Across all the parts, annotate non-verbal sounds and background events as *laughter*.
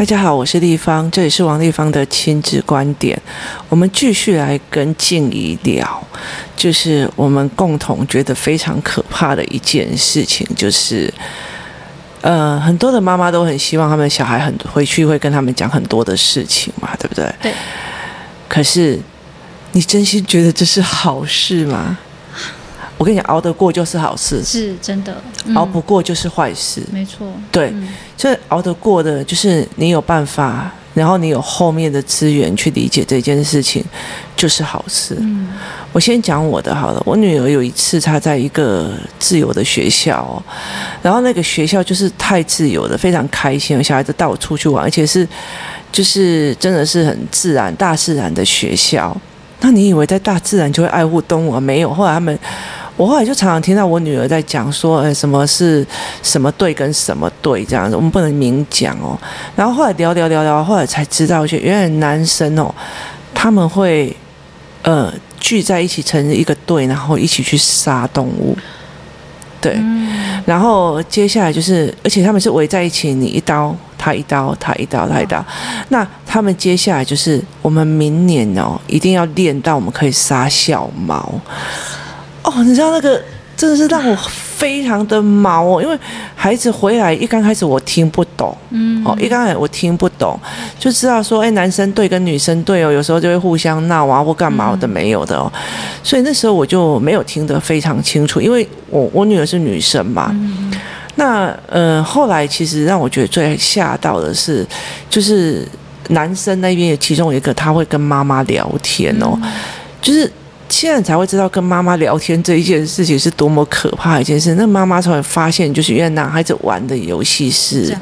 大家好，我是丽芳，这里是王丽芳的亲子观点。我们继续来跟静怡聊，就是我们共同觉得非常可怕的一件事情，就是呃，很多的妈妈都很希望他们小孩很回去会跟他们讲很多的事情嘛，对不对？对。可是你真心觉得这是好事吗？我跟你讲，熬得过就是好事，是真的；嗯、熬不过就是坏事，没错。对，这、嗯、熬得过的，就是你有办法，然后你有后面的资源去理解这件事情，就是好事。嗯，我先讲我的好了。我女儿有一次，她在一个自由的学校，然后那个学校就是太自由了，非常开心，小孩子带我出去玩，而且是就是真的是很自然、大自然的学校。那你以为在大自然就会爱护动物啊？没有，后来他们。我后来就常常听到我女儿在讲说，呃，什么是什么队跟什么队这样子，我们不能明讲哦。然后后来聊聊聊聊，后来才知道，就原来男生哦，他们会呃聚在一起成一个队，然后一起去杀动物。对，然后接下来就是，而且他们是围在一起，你一刀他一刀，他一刀他一刀。那他们接下来就是，我们明年哦，一定要练到我们可以杀小猫。哦，你知道那个真的是让我非常的毛哦，因为孩子回来一刚开始我听不懂，嗯，哦，一刚开始我听不懂，就知道说，哎，男生队跟女生队哦，有时候就会互相闹啊，或干嘛的没有的哦，所以那时候我就没有听得非常清楚，因为我我女儿是女生嘛，那呃后来其实让我觉得最吓到的是，就是男生那边有其中一个他会跟妈妈聊天哦，就是。现在才会知道跟妈妈聊天这一件事情是多么可怕的一件事。那妈妈才会发现，就是原来男孩子玩的游戏是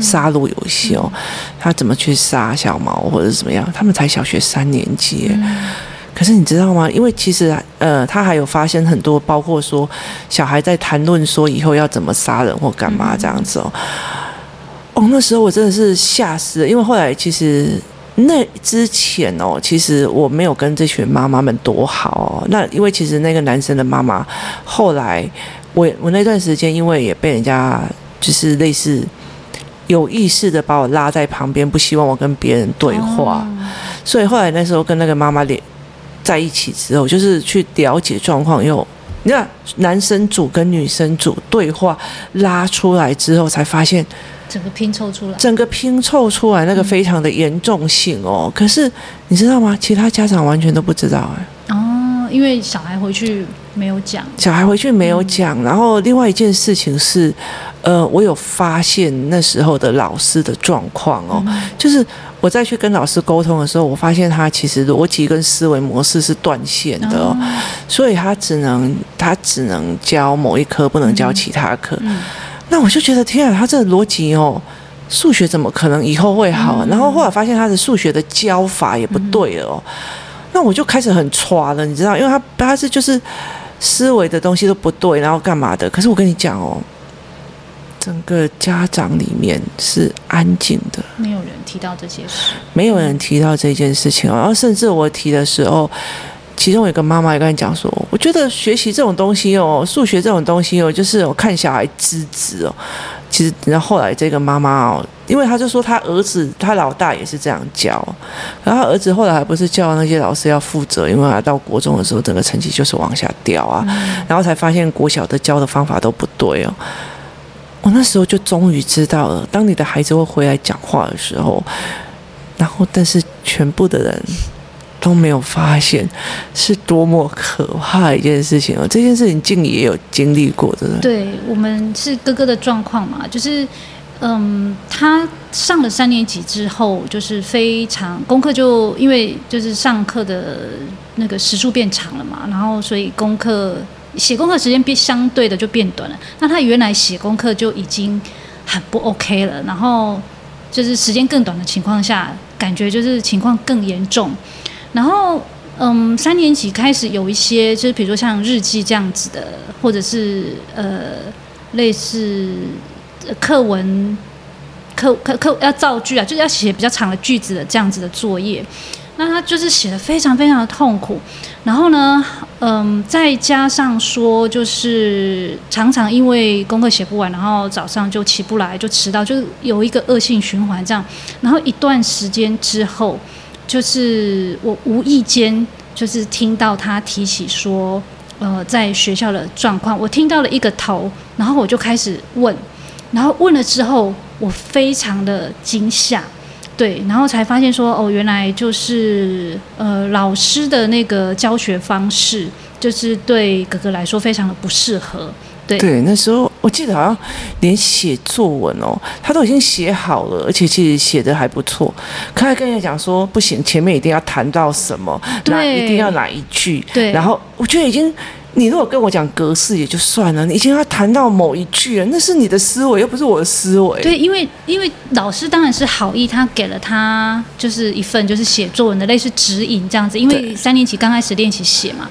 杀戮游戏哦。他怎么去杀小猫或者怎么样？他们才小学三年级，可是你知道吗？因为其实呃，他还有发现很多，包括说小孩在谈论说以后要怎么杀人或干嘛这样子哦。哦，那时候我真的是吓死了，因为后来其实。那之前哦，其实我没有跟这群妈妈们多好哦。那因为其实那个男生的妈妈，后来我我那段时间因为也被人家就是类似有意识的把我拉在旁边，不希望我跟别人对话，所以后来那时候跟那个妈妈连在一起之后，就是去了解状况，又你看男生组跟女生组对话拉出来之后，才发现。整个拼凑出来，整个拼凑出来那个非常的严重性哦。可是你知道吗？其他家长完全都不知道哎。哦，因为小孩回去没有讲。小孩回去没有讲。然后另外一件事情是，呃，我有发现那时候的老师的状况哦，就是我再去跟老师沟通的时候，我发现他其实逻辑跟思维模式是断线的哦，所以他只能他只能教某一科，不能教其他科。那我就觉得天啊，他这个逻辑哦，数学怎么可能以后会好？然后后来发现他的数学的教法也不对了哦。那我就开始很抓了，你知道，因为他他是就是思维的东西都不对，然后干嘛的？可是我跟你讲哦，整个家长里面是安静的，没有人提到这些事，没有人提到这件事情哦。然后甚至我提的时候。其中有一个妈妈也跟你讲说，我觉得学习这种东西哦，数学这种东西哦，就是我看小孩资质哦。其实，然后后来这个妈妈哦，因为他就说他儿子他老大也是这样教，然后他儿子后来还不是叫那些老师要负责，因为他到国中的时候整个成绩就是往下掉啊，然后才发现国小的教的方法都不对哦。我那时候就终于知道了，当你的孩子会回来讲话的时候，然后但是全部的人。都没有发现是多么可怕一件事情哦！这件事情静也有经历过的。对，我们是哥哥的状况嘛，就是嗯，他上了三年级之后，就是非常功课就因为就是上课的那个时数变长了嘛，然后所以功课写功课时间变相对的就变短了。那他原来写功课就已经很不 OK 了，然后就是时间更短的情况下，感觉就是情况更严重。然后，嗯，三年级开始有一些，就是比如说像日记这样子的，或者是呃，类似课文、课课课要造句啊，就是要写比较长的句子的这样子的作业。那他就是写的非常非常的痛苦，然后呢，嗯，再加上说就是常常因为功课写不完，然后早上就起不来，就迟到，就是有一个恶性循环这样。然后一段时间之后，就是我无意间就是听到他提起说，呃，在学校的状况，我听到了一个头，然后我就开始问，然后问了之后，我非常的惊吓。对，然后才发现说，哦，原来就是呃，老师的那个教学方式，就是对哥哥来说非常的不适合。对，对，那时候我记得好像连写作文哦，他都已经写好了，而且其实写的还不错。他还跟人讲说，不行，前面一定要谈到什么，那一定要哪一句。对，然后我觉得已经。你如果跟我讲格式也就算了，你已经要谈到某一句了，那是你的思维，又不是我的思维。对，因为因为老师当然是好意，他给了他就是一份就是写作文的类似指引这样子，因为三年级刚开始练习写嘛。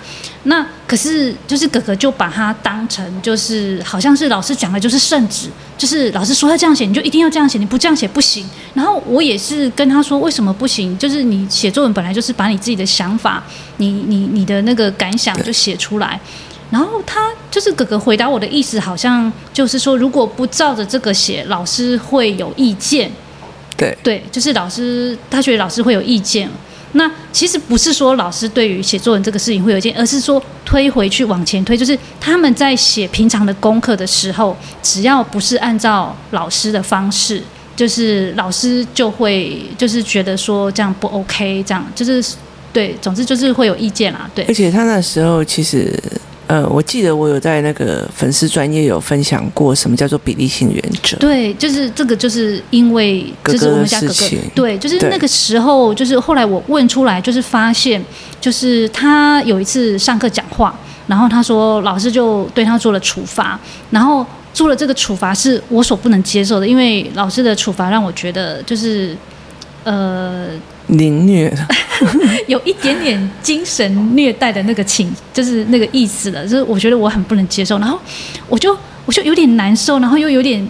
那可是就是哥哥就把它当成就是好像是老师讲的就是圣旨，就是老师说要这样写你就一定要这样写，你不这样写不行。然后我也是跟他说为什么不行，就是你写作文本来就是把你自己的想法，你你你的那个感想就写出来。然后他就是哥哥回答我的意思好像就是说如果不照着这个写，老师会有意见。对对，就是老师他觉得老师会有意见。那其实不是说老师对于写作文这个事情会有意见，而是说推回去往前推，就是他们在写平常的功课的时候，只要不是按照老师的方式，就是老师就会就是觉得说这样不 OK，这样就是对，总之就是会有意见啦，对。而且他那时候其实。呃，我记得我有在那个粉丝专业有分享过什么叫做比例性原则。对，就是这个，就是因为就是我们家哥哥。对，就是那个时候，就是后来我问出来，就是发现，就是他有一次上课讲话，然后他说老师就对他做了处罚，然后做了这个处罚是我所不能接受的，因为老师的处罚让我觉得就是呃。凌虐，*laughs* 有一点点精神虐待的那个情，就是那个意思了。就是我觉得我很不能接受，然后我就我就有点难受，然后又有点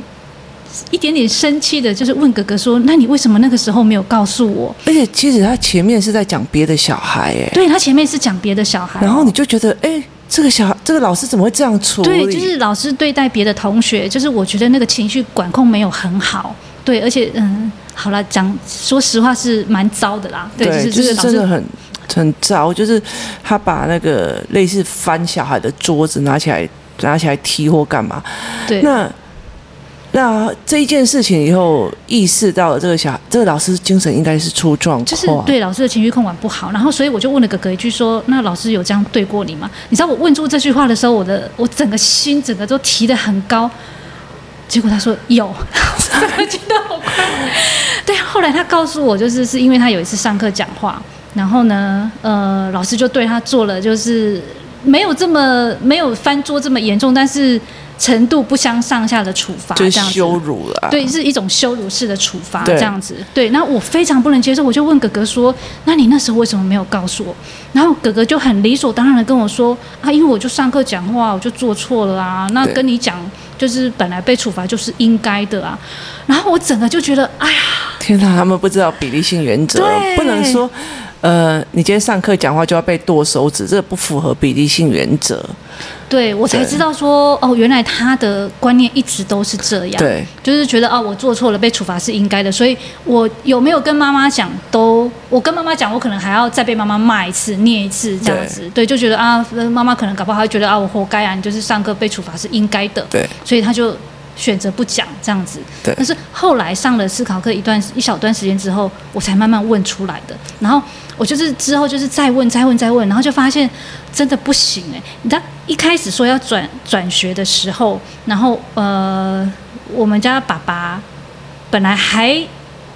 一点点生气的，就是问哥哥说：“那你为什么那个时候没有告诉我？”而且其实他前面是在讲别的小孩，哎，对他前面是讲别的小孩，然后你就觉得，哎，这个小孩，这个老师怎么会这样处理？对，就是老师对待别的同学，就是我觉得那个情绪管控没有很好。对，而且嗯。好了，讲说实话是蛮糟的啦。对，对就是真的很很糟，就是他把那个类似翻小孩的桌子拿起来，拿起来踢或干嘛。对，那那这一件事情以后意识到了这个小这个老师精神应该是出状况，就是对老师的情绪控管不好。然后，所以我就问了哥哥一句说：“那老师有这样对过你吗？”你知道我问出这句话的时候，我的我整个心整个都提得很高。结果他说有，*laughs* 我觉得好快。后来他告诉我，就是是因为他有一次上课讲话，然后呢，呃，老师就对他做了，就是没有这么没有翻桌这么严重，但是程度不相上下的处罚，这样子，羞辱了。对，是一种羞辱式的处罚，这样子。对，那我非常不能接受，我就问哥哥说：“那你那时候为什么没有告诉我？”然后哥哥就很理所当然的跟我说：“啊，因为我就上课讲话，我就做错了啊，那跟你讲。”就是本来被处罚就是应该的啊，然后我整个就觉得，哎呀，天哪，他们不知道比例性原则，不能说，呃，你今天上课讲话就要被剁手指，这不符合比例性原则。对，我才知道说哦，原来他的观念一直都是这样。对，就是觉得哦，我做错了被处罚是应该的，所以我有没有跟妈妈讲都，我跟妈妈讲，我可能还要再被妈妈骂一次、念一次这样子。对，对，就觉得啊，妈妈可能搞不好会觉得啊，我活该啊，你就是上课被处罚是应该的。对，所以他就选择不讲这样子。对，但是后来上了思考课一段一小段时间之后，我才慢慢问出来的。然后我就是之后就是再问、再问、再问，然后就发现真的不行哎，你知道。一开始说要转转学的时候，然后呃，我们家爸爸本来还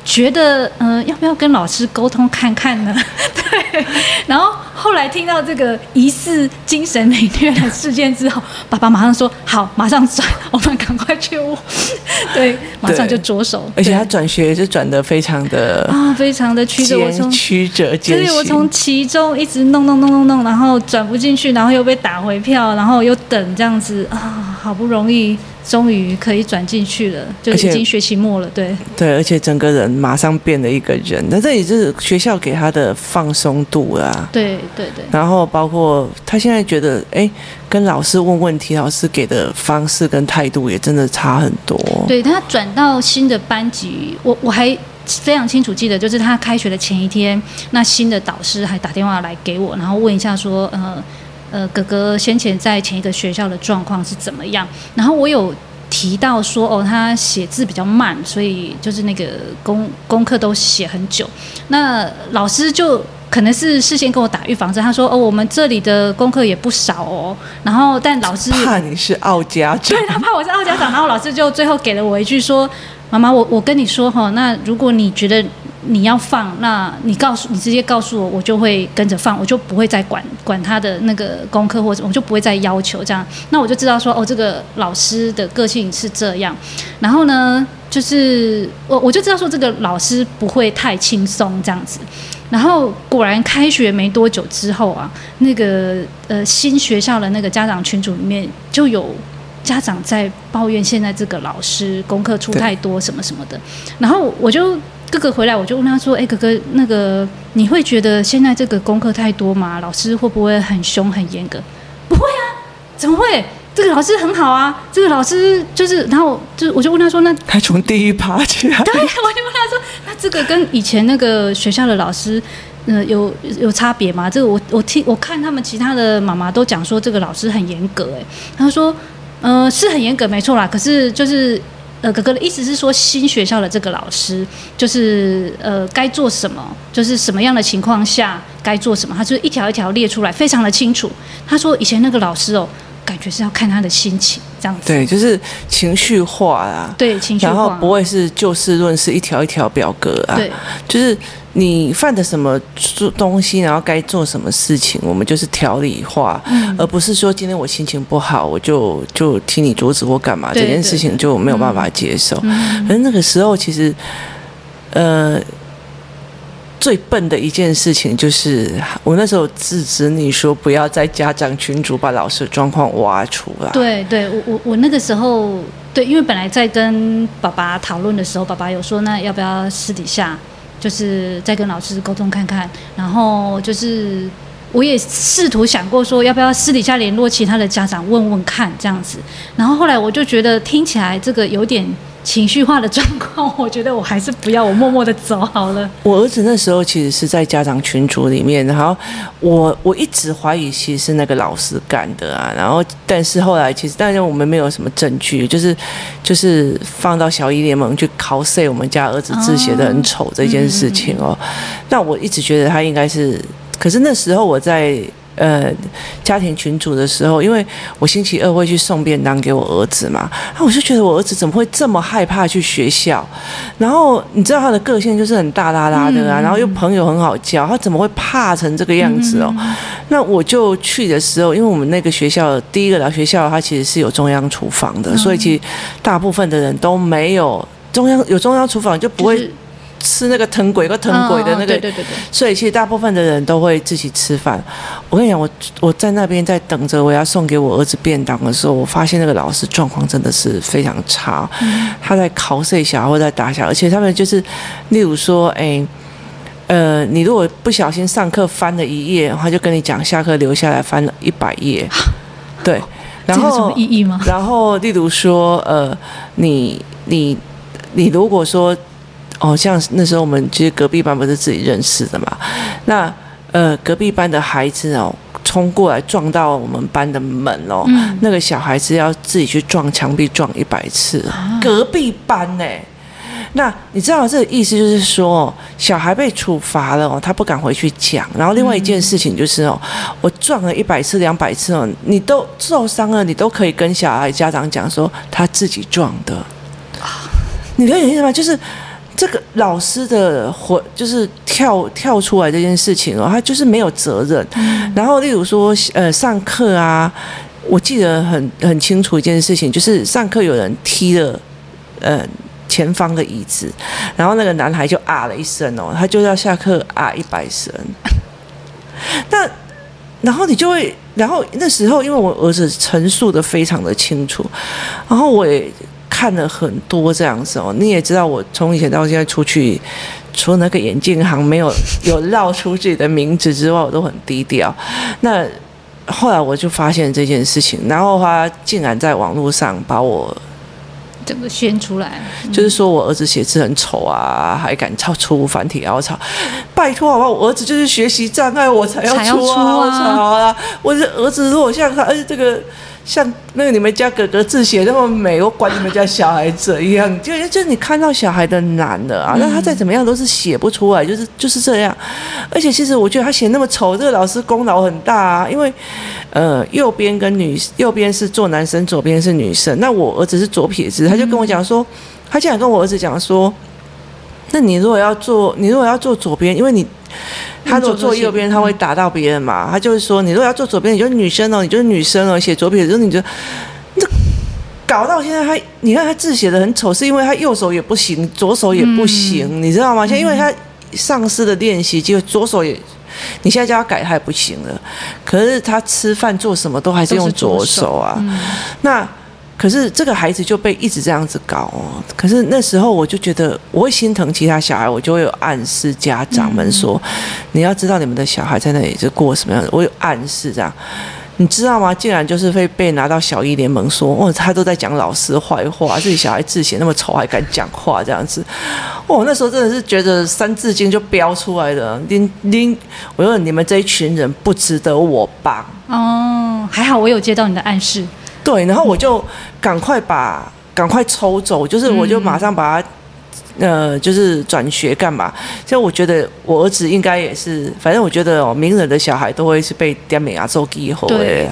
觉得，嗯、呃，要不要跟老师沟通看看呢？*laughs* 对，然后后来听到这个疑似精神凌虐的事件之后，爸爸马上说好，马上转，我们赶快去问，*laughs* 对，马上就着手。而且他转学也是转的非常的啊，非常的曲折，我从曲折艰辛，所以我从其中一直弄弄弄弄弄，然后转不进去，然后又被打回票，然后又等这样子啊，好不容易终于可以转进去了，就已经学期末了，对对，而且整个人马上变了一个人。那这也是学校给他的放松度啊，对对对。然后包括他现在觉得，哎，跟老师问问题，老师给的方式跟态度也真的差很多。对，他转到新的班级，我我还非常清楚记得，就是他开学的前一天，那新的导师还打电话来给我，然后问一下说，呃。呃，哥哥先前在前一个学校的状况是怎么样？然后我有提到说，哦，他写字比较慢，所以就是那个功功课都写很久。那老师就可能是事先跟我打预防针，他说，哦，我们这里的功课也不少哦。然后，但老师 *laughs* 怕你是傲家长，*laughs* 对，他怕我是傲家长。然后老师就最后给了我一句说，妈妈，我我跟你说哈，那如果你觉得。你要放，那你告诉你直接告诉我，我就会跟着放，我就不会再管管他的那个功课或者我就不会再要求这样。那我就知道说，哦，这个老师的个性是这样。然后呢，就是我我就知道说，这个老师不会太轻松这样子。然后果然开学没多久之后啊，那个呃新学校的那个家长群组里面就有家长在抱怨现在这个老师功课出太多什么什么的。然后我就。哥哥回来，我就问他说：“哎，哥哥，那个你会觉得现在这个功课太多吗？老师会不会很凶很严格？不会啊，怎么会？这个老师很好啊，这个老师就是……然后就我就问他说：那他从地狱爬起来，*laughs* 对，我就问他说：那这个跟以前那个学校的老师，呃，有有差别吗？这个我我听我看他们其他的妈妈都讲说这个老师很严格，哎，他说，呃，是很严格，没错啦，可是就是。”呃，哥哥的意思是说，新学校的这个老师就是呃，该做什么，就是什么样的情况下该做什么，他就一条一条列出来，非常的清楚。他说以前那个老师哦，感觉是要看他的心情这样子。对，就是情绪化啊。对，情绪化。然后不会是就事论事，一条一条表格啊。对，就是。你犯的什么东西，然后该做什么事情，我们就是条理化，嗯、而不是说今天我心情不好，我就就踢你桌子或干嘛，这件事情就没有办法接受。嗯、可是那个时候，其实，呃，最笨的一件事情就是，我那时候制止你说不要在家长群组把老师的状况挖出来。对对，我我我那个时候，对，因为本来在跟爸爸讨论的时候，爸爸有说，那要不要私底下？就是再跟老师沟通看看，然后就是我也试图想过说要不要私底下联络其他的家长问问看这样子，然后后来我就觉得听起来这个有点。情绪化的状况，我觉得我还是不要，我默默的走好了。我儿子那时候其实是在家长群组里面，然后我我一直怀疑其实是那个老师干的啊，然后但是后来其实但是我们没有什么证据，就是就是放到小一联盟去考 C 我们家儿子字写的很丑这件事情哦，那我一直觉得他应该是，可是那时候我在。呃，家庭群组的时候，因为我星期二会去送便当给我儿子嘛，那我就觉得我儿子怎么会这么害怕去学校？然后你知道他的个性就是很大啦啦的啊，嗯、然后又朋友很好交，他怎么会怕成这个样子哦？嗯、那我就去的时候，因为我们那个学校第一个老学校，它其实是有中央厨房的，嗯、所以其实大部分的人都没有中央有中央厨房就不会。吃那个藤鬼，个藤鬼的那个，对对对对，所以其实大部分的人都会自己吃饭。我跟你讲，我我在那边在等着我要送给我儿子便当的时候，我发现那个老师状况真的是非常差。他在考试小孩或在打小孩，而且他们就是，例如说，哎，呃，你如果不小心上课翻了一页，他就跟你讲下课留下来翻了一百页。*laughs* 对，然后有什么意义吗？然后例如说，呃，你你你如果说。哦，像那时候我们其实隔壁班不是自己认识的嘛？那呃，隔壁班的孩子哦，冲过来撞到我们班的门哦，嗯、那个小孩子要自己去撞墙壁撞一百次。啊、隔壁班呢？那你知道这个意思就是说，小孩被处罚了哦，他不敢回去讲。然后另外一件事情就是哦，嗯、我撞了一百次、两百次哦，你都受伤了，你都可以跟小孩家长讲说他自己撞的。你可以理解吗？就是。这个老师的活就是跳跳出来这件事情哦，他就是没有责任。嗯、然后，例如说，呃，上课啊，我记得很很清楚一件事情，就是上课有人踢了呃前方的椅子，然后那个男孩就啊了一声哦，他就要下课啊一百声。*laughs* 那然后你就会然后那时候，因为我儿子陈述的非常的清楚，然后我也看了很多这样子哦。你也知道，我从以前到现在出去，除了那个眼镜行没有有绕出自己的名字之外，我都很低调。那后来我就发现这件事情，然后他竟然在网络上把我。整个宣出来？就是说我儿子写字很丑啊，还敢抄出繁体凹槽，拜托好不好？我儿子就是学习障碍，我才要出啊！我的儿子如果像他，而且这个。像那个你们家哥哥字写那么美，我管你们家小孩怎样？就就你看到小孩的难了啊，那他再怎么样都是写不出来，就是就是这样。而且其实我觉得他写那么丑，这个老师功劳很大啊，因为呃右边跟女右边是做男生，左边是女生。那我儿子是左撇子，他就跟我讲说，他竟然跟我儿子讲说，那你如果要做，你如果要做左边，因为你。他如果坐右边，他会打到别人嘛？他就是说，你如果要坐左边，你就是女生哦，你就是女生哦。写左撇子，你就这搞到现在，他你看他字写的很丑，是因为他右手也不行，左手也不行，嗯、你知道吗？现在因为他丧失了练习，就左手也，你现在叫他改，他也不行了。可是他吃饭做什么都还是用左手啊。手嗯、那。可是这个孩子就被一直这样子搞哦。可是那时候我就觉得我会心疼其他小孩，我就会有暗示家长们说，你要知道你们的小孩在那里是过什么样的。我有暗示这样，你知道吗？竟然就是会被拿到小一联盟说，哦，他都在讲老师坏话，自己小孩字写那么丑还敢讲话这样子。哦，那时候真的是觉得三字经就飙出来的。您您，我说你们这一群人不值得我帮。哦，还好我有接到你的暗示。对，然后我就赶快把赶快抽走，就是我就马上把他，呃，就是转学干嘛？所以我觉得我儿子应该也是，反正我觉得哦，名人的小孩都会是被点美啊、做记号的。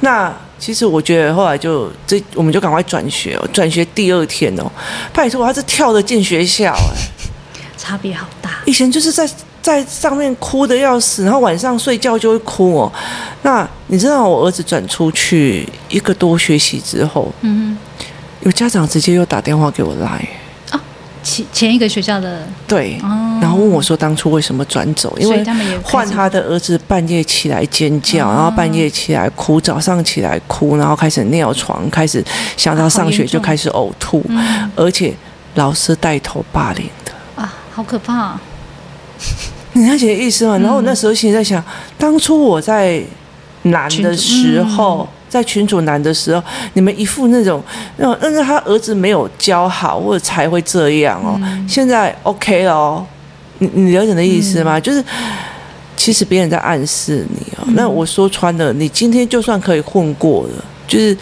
那其实我觉得后来就这，我们就赶快转学哦。转学第二天哦，拜托，他是跳着进学校，哎，*laughs* 差别好大。以前就是在。在上面哭的要死，然后晚上睡觉就会哭哦。那你知道我儿子转出去一个多学期之后，嗯哼，有家长直接又打电话给我来，哦，前前一个学校的对，哦，然后问我说当初为什么转走？因为换他的儿子半夜起来尖叫，然后半夜起来哭，早上起来哭，然后开始尿床，开始想到上学就开始呕吐，而且老师带头霸凌的啊，好可怕！*laughs* 你了解意思吗？然后我那时候心里在想，当初我在难的时候，在群主难的时候，你们一副那种，那种那是他儿子没有教好，或者才会这样哦。现在 OK 哦，你你了解的意思吗？就是其实别人在暗示你哦。那我说穿了，你今天就算可以混过了，就是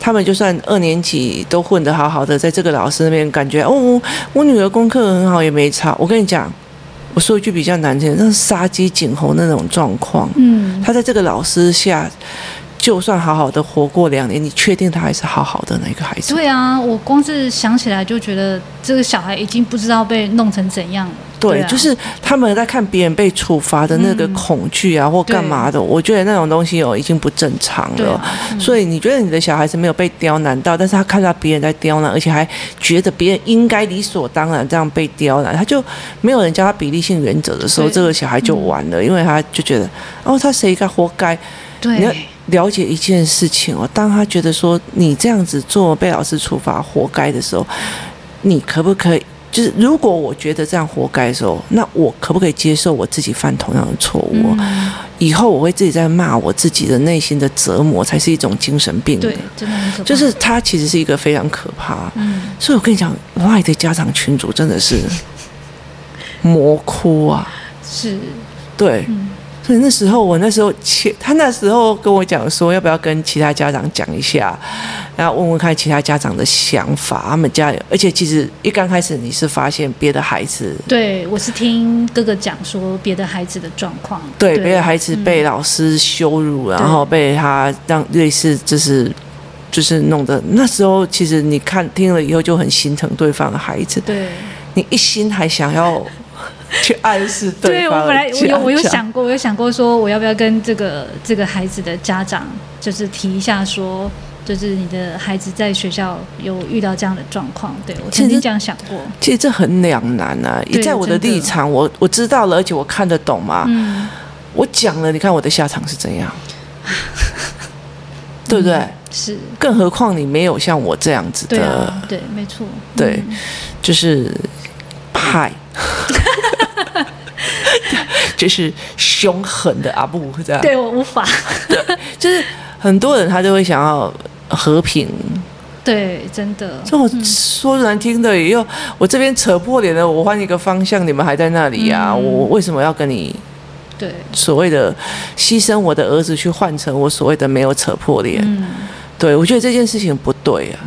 他们就算二年级都混得好好的，在这个老师那边感觉哦，我女儿功课很好，也没差。我跟你讲。我说一句比较难听，那是杀鸡儆猴那种状况。嗯，他在这个老师下，就算好好的活过两年，你确定他还是好好的那个孩子？对啊，我光是想起来就觉得这个小孩已经不知道被弄成怎样了。对，就是他们在看别人被处罚的那个恐惧啊，或干嘛的，我觉得那种东西哦，已经不正常了。所以你觉得你的小孩子没有被刁难到，但是他看到别人在刁难，而且还觉得别人应该理所当然这样被刁难，他就没有人教他比例性原则的时候，这个小孩就完了，因为他就觉得哦，他谁该活该？对，了解一件事情哦，当他觉得说你这样子做被老师处罚活该的时候，你可不可以？就是如果我觉得这样活该的时候，那我可不可以接受我自己犯同样的错误？嗯、以后我会自己在骂我自己的内心的折磨，才是一种精神病。对，真的很可怕。就是他其实是一个非常可怕。嗯，所以我跟你讲，LINE 的家长群主真的是魔窟啊！是，对。嗯所以那时候，我那时候前，他那时候跟我讲说，要不要跟其他家长讲一下，然后问问看其他家长的想法。他们家，而且其实一刚开始你是发现别的孩子，对，我是听哥哥讲说别的孩子的状况，对，别的孩子被老师羞辱，然后被他让类似就是就是弄得那时候，其实你看听了以后就很心疼对方的孩子，对，你一心还想要。*laughs* 去暗示对方。对，我本来我有我有想过，我有想过说，我要不要跟这个这个孩子的家长，就是提一下说，就是你的孩子在学校有遇到这样的状况。对，我曾经这样想过。其实这很两难啊！也在我的立场，我我知道了，而且我看得懂嘛。嗯。我讲了，你看我的下场是怎样？*laughs* 对不对？嗯、是。更何况你没有像我这样子的，对啊，对，没错，对，嗯、就是派，就是凶狠的阿布这样。对，我无法。对，*laughs* 就是很多人他都会想要和平。对，真的。这我说难听的，也有我这边扯破脸了，我换一个方向，你们还在那里呀、啊？嗯、我为什么要跟你？对，所谓的牺牲我的儿子去换成我所谓的没有扯破脸。嗯，对，我觉得这件事情不对啊。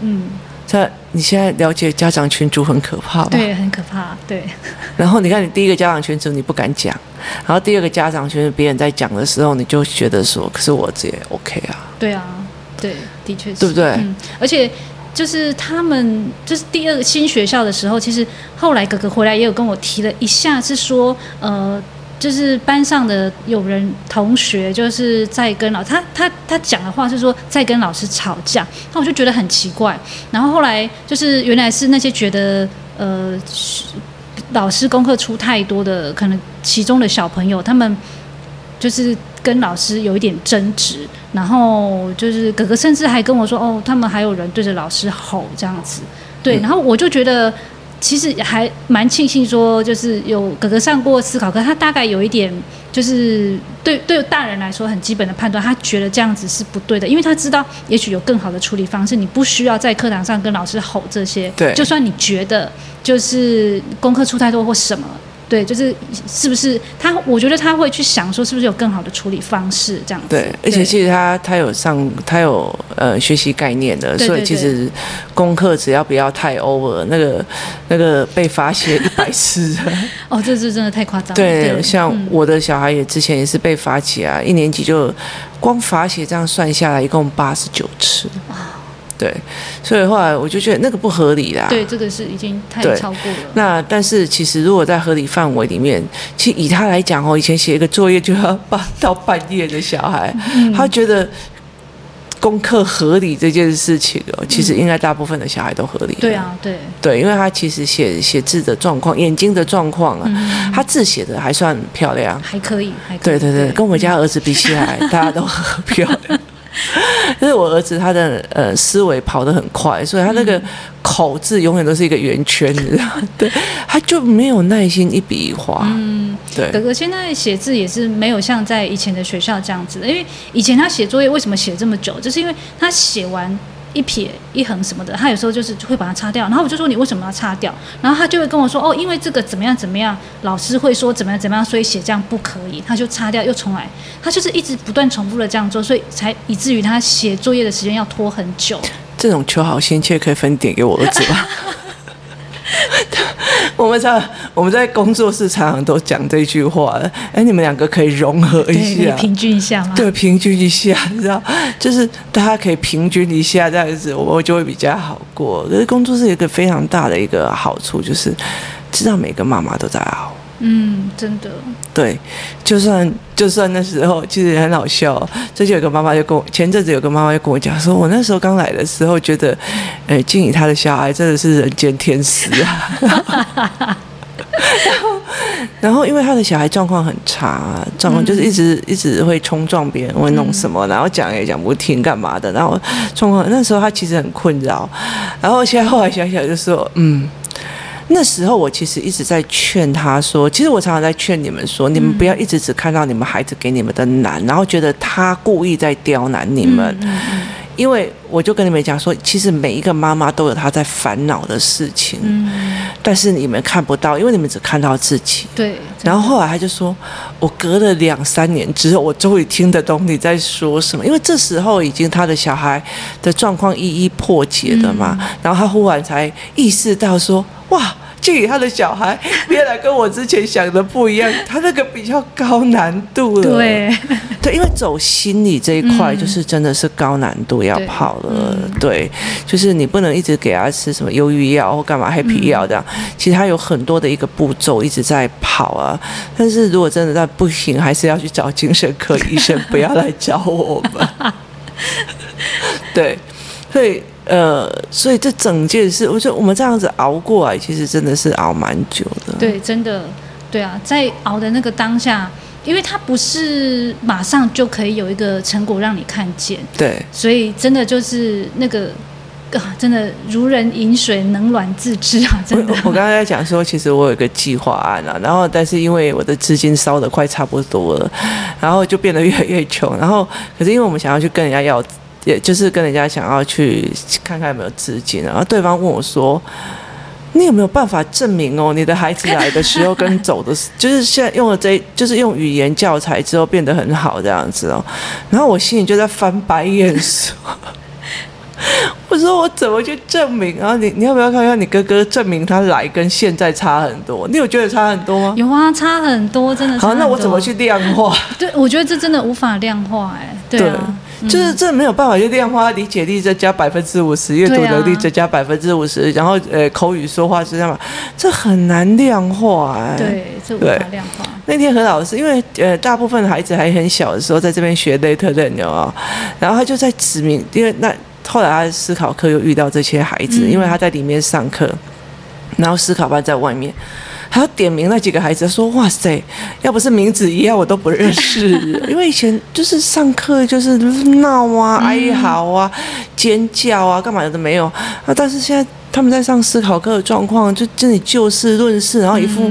嗯，在你现在了解家长群组很可怕吧？对，很可怕。对。然后你看，你第一个家长群组你不敢讲，然后第二个家长群组别人在讲的时候，你就觉得说，可是我这也 OK 啊。对啊。对，的确是，对不对？嗯，而且就是他们就是第二个新学校的时候，其实后来哥哥回来也有跟我提了一下，是说呃，就是班上的有人同学就是在跟老他他他讲的话是说在跟老师吵架，那我就觉得很奇怪。然后后来就是原来是那些觉得呃老师功课出太多的可能其中的小朋友，他们就是。跟老师有一点争执，然后就是哥哥甚至还跟我说：“哦，他们还有人对着老师吼这样子。”对，然后我就觉得其实还蛮庆幸，说就是有哥哥上过思考课，他大概有一点就是对对大人来说很基本的判断，他觉得这样子是不对的，因为他知道也许有更好的处理方式，你不需要在课堂上跟老师吼这些。对，就算你觉得就是功课出太多或什么。对，就是是不是他？我觉得他会去想说，是不是有更好的处理方式这样子。对，而且其实他他有上，他有呃学习概念的，所以其实功课只要不要太 over，那个那个被罚写一百次。*laughs* 哦，这这真的太夸张了。对，像我的小孩也之前也是被罚写啊，一年级就光罚写这样算下来，一共八十九次。对，所以后来我就觉得那个不合理啦。对，这个是已经太超过了。那但是其实如果在合理范围里面，其实以他来讲哦，以前写一个作业就要半到半夜的小孩，嗯、他觉得功课合理这件事情哦，其实应该大部分的小孩都合理。对啊，对。对，因为他其实写写字的状况、眼睛的状况啊，嗯、他字写的还算漂亮，还可以，还可以。对对对，对跟我们家儿子比起来，*laughs* 大家都很漂亮。*laughs* 就是我儿子，他的呃思维跑得很快，所以他那个口字永远都是一个圆圈，你知道？*laughs* 对，他就没有耐心一笔一画。嗯，对。哥哥现在写字也是没有像在以前的学校这样子的，因为以前他写作业为什么写这么久，就是因为他写完。一撇一横什么的，他有时候就是会把它擦掉，然后我就说，你为什么要擦掉？然后他就会跟我说哦，因为这个怎么样怎么样，老师会说怎么样怎么样，所以写这样不可以，他就擦掉又重来，他就是一直不断重复的这样做，所以才以至于他写作业的时间要拖很久。这种求好心切可以分点给我儿子吗？*laughs* 我们常我们在工作室常常都讲这句话，哎，你们两个可以融合一下，平均一下吗？对，平均一下，你知道，就是大家可以平均一下这样子，我就会比较好过。可是工作室有一个非常大的一个好处，就是知道每个妈妈都在熬。嗯，真的。对，就算就算那时候其实也很好笑。最近有个妈妈就跟我，前阵子有个妈妈就跟我讲说，我那时候刚来的时候觉得，哎，静怡她的小孩真的是人间天使啊。*laughs* 然后，然后因为他的小孩状况很差，状况就是一直一直会冲撞别人，会弄什么，然后讲也讲不听，干嘛的。然后状况那时候他其实很困扰。然后现在后来想想就说，嗯。那时候我其实一直在劝他说，其实我常常在劝你们说，你们不要一直只看到你们孩子给你们的难，然后觉得他故意在刁难你们。因为我就跟你们讲说，其实每一个妈妈都有她在烦恼的事情，但是你们看不到，因为你们只看到自己。对。然后后来他就说，我隔了两三年之后，我终于听得懂你在说什么，因为这时候已经他的小孩的状况一一破解了嘛，然后他忽然才意识到说。哇，静怡他的小孩 *laughs* 原来跟我之前想的不一样，他那个比较高难度了。对，对，因为走心理这一块，就是真的是高难度要跑了。嗯、对，就是你不能一直给他吃什么忧郁药或干嘛 happy 药这样，其实他有很多的一个步骤一直在跑啊。但是如果真的在不行，还是要去找精神科医生，*laughs* 不要来找我们。对，所以。呃，所以这整件事，我觉得我们这样子熬过来，其实真的是熬蛮久的。对，真的，对啊，在熬的那个当下，因为它不是马上就可以有一个成果让你看见，对，所以真的就是那个。啊，真的如人饮水，冷暖自知啊！真的。我刚才在讲说，其实我有一个计划案啊，然后但是因为我的资金烧的快差不多了，然后就变得越来越穷。然后可是因为我们想要去跟人家要，也就是跟人家想要去看看有没有资金，然后对方问我说：“你有没有办法证明哦，你的孩子来的时候跟走的，*laughs* 就是现在用了这，就是用语言教材之后变得很好这样子哦。”然后我心里就在翻白眼说。*laughs* 我说我怎么去证明？然后你你要不要看看你哥哥证明他来跟现在差很多？你有觉得差很多吗？有啊，差很多，真的。好，那我怎么去量化？对，我觉得这真的无法量化，哎，对啊，对，就是这没有办法去量化。理解力再加百分之五十，阅读能力再加百分之五十，然后呃口语说话是这样嘛？这很难量化，哎，对，这无法量化。那天何老师，因为呃大部分孩子还很小的时候，在这边学 Later Learn 然后他就在指明，因为那。后来他思考课又遇到这些孩子，因为他在里面上课，然后思考班在外面，还要点名那几个孩子说：“哇塞，要不是名字一样，我都不认识。*laughs* 因为以前就是上课就是闹啊、哀嚎啊、尖叫啊，干嘛的都没有啊。但是现在他们在上思考课的状况，就真的就事论事，然后一副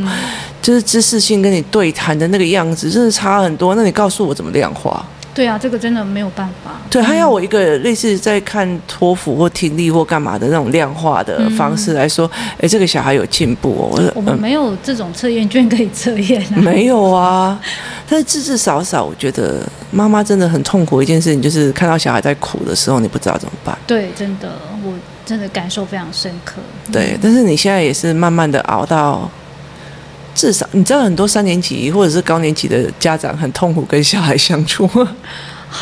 就是知识性跟你对谈的那个样子，真的差很多。那你告诉我怎么量化？”对啊，这个真的没有办法。对，他要我一个类似在看托福或听力或干嘛的那种量化的方式来说，哎、嗯，这个小孩有进步哦。我说我们没有这种测验卷可以测验啊。没有啊，但是至至少少，我觉得妈妈真的很痛苦一件事情，就是看到小孩在哭的时候，你不知道怎么办。对，真的，我真的感受非常深刻。对，但是你现在也是慢慢的熬到。至少你知道很多三年级或者是高年级的家长很痛苦跟小孩相处啊？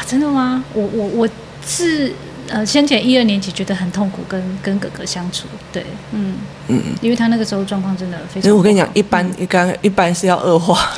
真的吗？我我我是呃先前一二年级觉得很痛苦跟跟哥哥相处，对，嗯嗯，因为他那个时候状况真的非常。所以我跟你讲，一般一般一般是要恶化，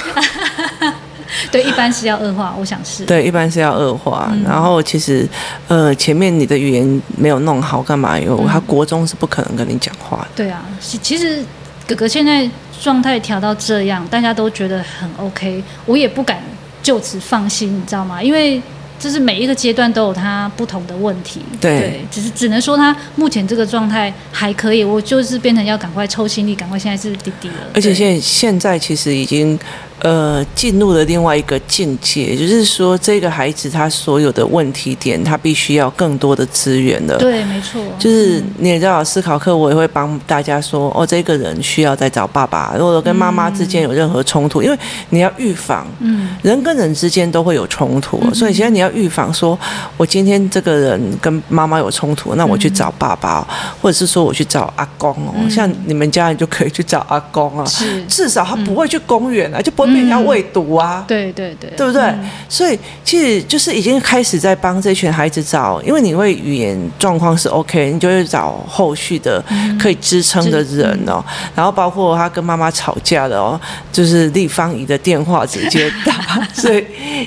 *laughs* 对，一般是要恶化，我想是对，一般是要恶化。嗯、然后其实呃前面你的语言没有弄好，干嘛有？他国中是不可能跟你讲话的。对啊，其实哥哥现在。状态调到这样，大家都觉得很 OK，我也不敢就此放心，你知道吗？因为就是每一个阶段都有它不同的问题，对，对，只是只能说它目前这个状态还可以，我就是变成要赶快抽心力，赶快现在是滴滴了。而且现在现在其实已经。呃，进入了另外一个境界，也就是说，这个孩子他所有的问题点，他必须要更多的资源了。对，没错。就是你也知道，思考课我也会帮大家说，哦，这个人需要再找爸爸。如果跟妈妈之间有任何冲突，嗯、因为你要预防，嗯，人跟人之间都会有冲突，嗯、所以现在你要预防说，说我今天这个人跟妈妈有冲突，那我去找爸爸，嗯、或者是说我去找阿公哦，嗯、像你们家人就可以去找阿公啊，是，至少他不会去公园啊，就不。被人家喂毒啊！对对对，对不对？嗯、所以其实就是已经开始在帮这群孩子找，因为你会语言状况是 OK，你就会找后续的可以支撑的人哦。嗯、然后包括他跟妈妈吵架的哦，就是立方姨的电话直接打。所以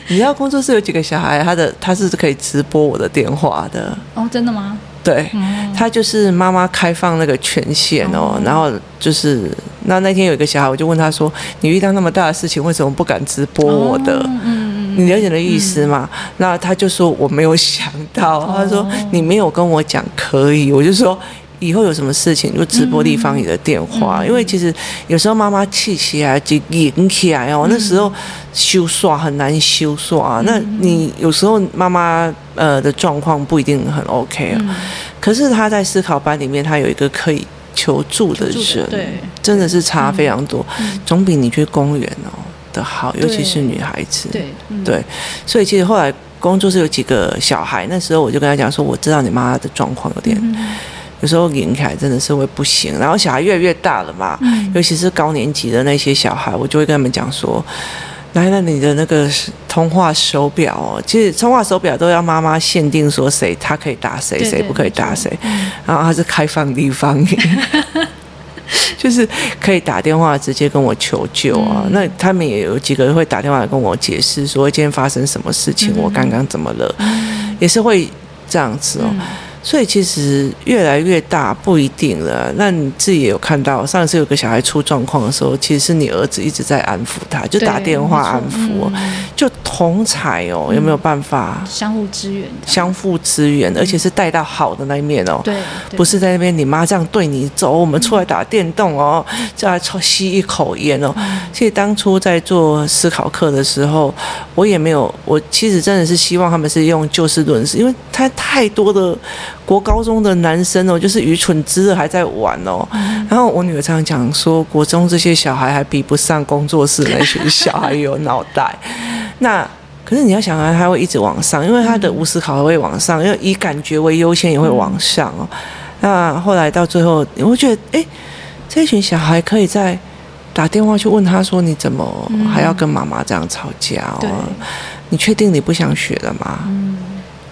你知道工作室有几个小孩，他的他是可以直播我的电话的哦？真的吗？对，他就是妈妈开放那个权限哦，然后就是那那天有一个小孩，我就问他说：“你遇到那么大的事情，为什么不敢直播我的？”你了解的意思吗？那他就说：“我没有想到。”他说：“你没有跟我讲可以。”我就说。以后有什么事情就直播立方你的电话，嗯、因为其实有时候妈妈气起来就赢起来哦，嗯、那时候修刷很难修刷，嗯、那你有时候妈妈呃的状况不一定很 OK 啊，嗯、可是他在思考班里面，他有一个可以求助的人，对，真的是差非常多，嗯、总比你去公园哦的好，尤其是女孩子，对，所以其实后来工作室有几个小孩，那时候我就跟他讲说，我知道你妈妈的状况有点。嗯有时候赢起来真的是会不行，然后小孩越来越大了嘛，嗯、尤其是高年级的那些小孩，我就会跟他们讲说：“来，那你的那个通话手表哦，其实通话手表都要妈妈限定说谁他可以打谁，谁不可以打谁，嗯、然后他是开放地方，*laughs* 就是可以打电话直接跟我求救啊。嗯、那他们也有几个人会打电话来跟我解释说今天发生什么事情，嗯、我刚刚怎么了，嗯、也是会这样子哦。嗯所以其实越来越大不一定了。那你自己也有看到，上次有个小孩出状况的时候，其实是你儿子一直在安抚他，就打电话安抚，嗯、就同侪哦，有没有办法相互支援？相互支援，而且是带到好的那一面哦。对，不是在那边你妈这样对你走，我们出来打电动哦，再来抽吸一口烟哦。其实当初在做思考课的时候，我也没有，我其实真的是希望他们是用就事论事，因为他太多的。国高中的男生哦，就是愚蠢之日还在玩哦。然后我女儿常常讲说，国中这些小孩还比不上工作室那群小孩有脑袋。*laughs* 那可是你要想啊，他会一直往上，因为他的无思考还会往上，因为以感觉为优先也会往上哦。那后来到最后，我觉得，哎，这群小孩可以在打电话去问他说，你怎么还要跟妈妈这样吵架哦？你确定你不想学了吗？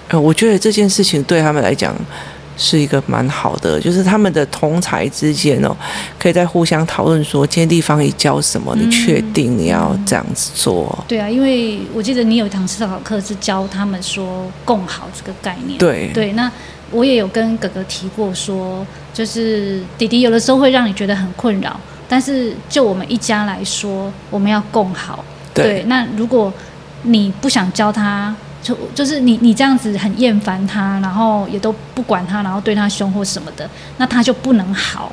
呃，我觉得这件事情对他们来讲是一个蛮好的，就是他们的同才之间哦，可以在互相讨论说，今天地方你教什么，你确定你要这样子做？对啊，因为我记得你有一堂思考课是教他们说共好这个概念。对对，那我也有跟哥哥提过说，就是弟弟有的时候会让你觉得很困扰，但是就我们一家来说，我们要共好。对，对那如果你不想教他。就就是你你这样子很厌烦他，然后也都不管他，然后对他凶或什么的，那他就不能好。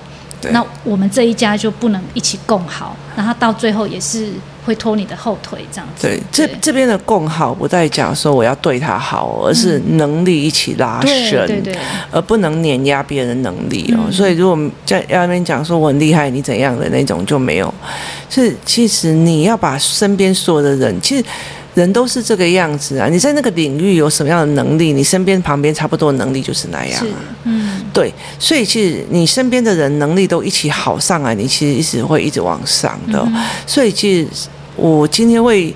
那我们这一家就不能一起共好，那他到最后也是会拖你的后腿这样子。对，这这边的共好不在讲说我要对他好，而是能力一起拉伸，对对对，而不能碾压别人的能力哦。嗯。所以如果在那边讲说我很厉害，你怎样的那种就没有。是其实你要把身边所有的人，其实。人都是这个样子啊！你在那个领域有什么样的能力，你身边旁边差不多的能力就是那样啊。嗯，对，所以其实你身边的人能力都一起好上来，你其实一直会一直往上的。嗯。所以其实我今天会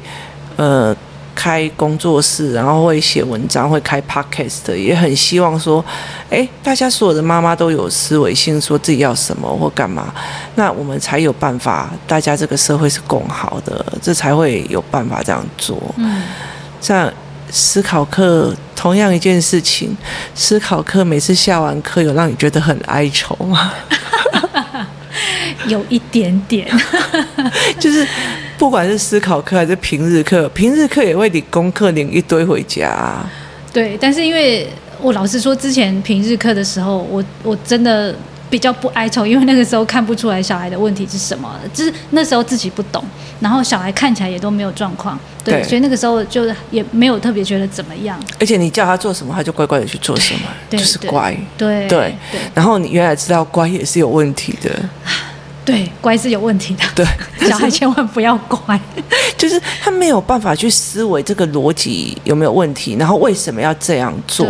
呃。开工作室，然后会写文章，会开 podcast，也很希望说，哎，大家所有的妈妈都有思维性，说自己要什么或干嘛，那我们才有办法，大家这个社会是共好的，这才会有办法这样做。嗯，像思考课，同样一件事情，思考课每次下完课，有让你觉得很哀愁吗？*laughs* *laughs* 有一点点，*laughs* 就是。不管是思考课还是平日课，平日课也会领功课领一堆回家啊。对，但是因为我老实说，之前平日课的时候，我我真的比较不哀愁，因为那个时候看不出来小孩的问题是什么，就是那时候自己不懂，然后小孩看起来也都没有状况，对，对，所以那个时候就也没有特别觉得怎么样。而且你叫他做什么，他就乖乖的去做什么，就是乖。对对，对，对。然后你原来知道乖也是有问题的。对，乖是有问题的。对，*laughs* 小孩千万不要乖，就是他没有办法去思维这个逻辑有没有问题，然后为什么要这样做，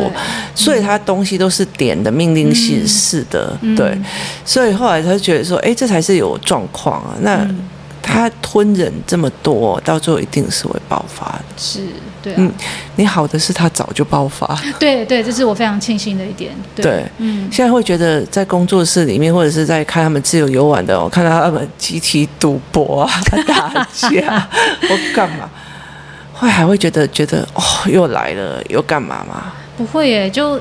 所以他东西都是点的命令形式的。嗯、对、嗯，所以后来他就觉得说，哎，这才是有状况啊。那。嗯他吞忍这么多，到最后一定是会爆发的。是，对、啊。嗯，你好的是他早就爆发。*laughs* 对对，这是我非常庆幸的一点。对，对嗯。现在会觉得在工作室里面，或者是在看他们自由游玩的，我看到他们集体赌博啊、*laughs* 打架，我干嘛？会还会觉得觉得哦，又来了，又干嘛吗？不会耶，就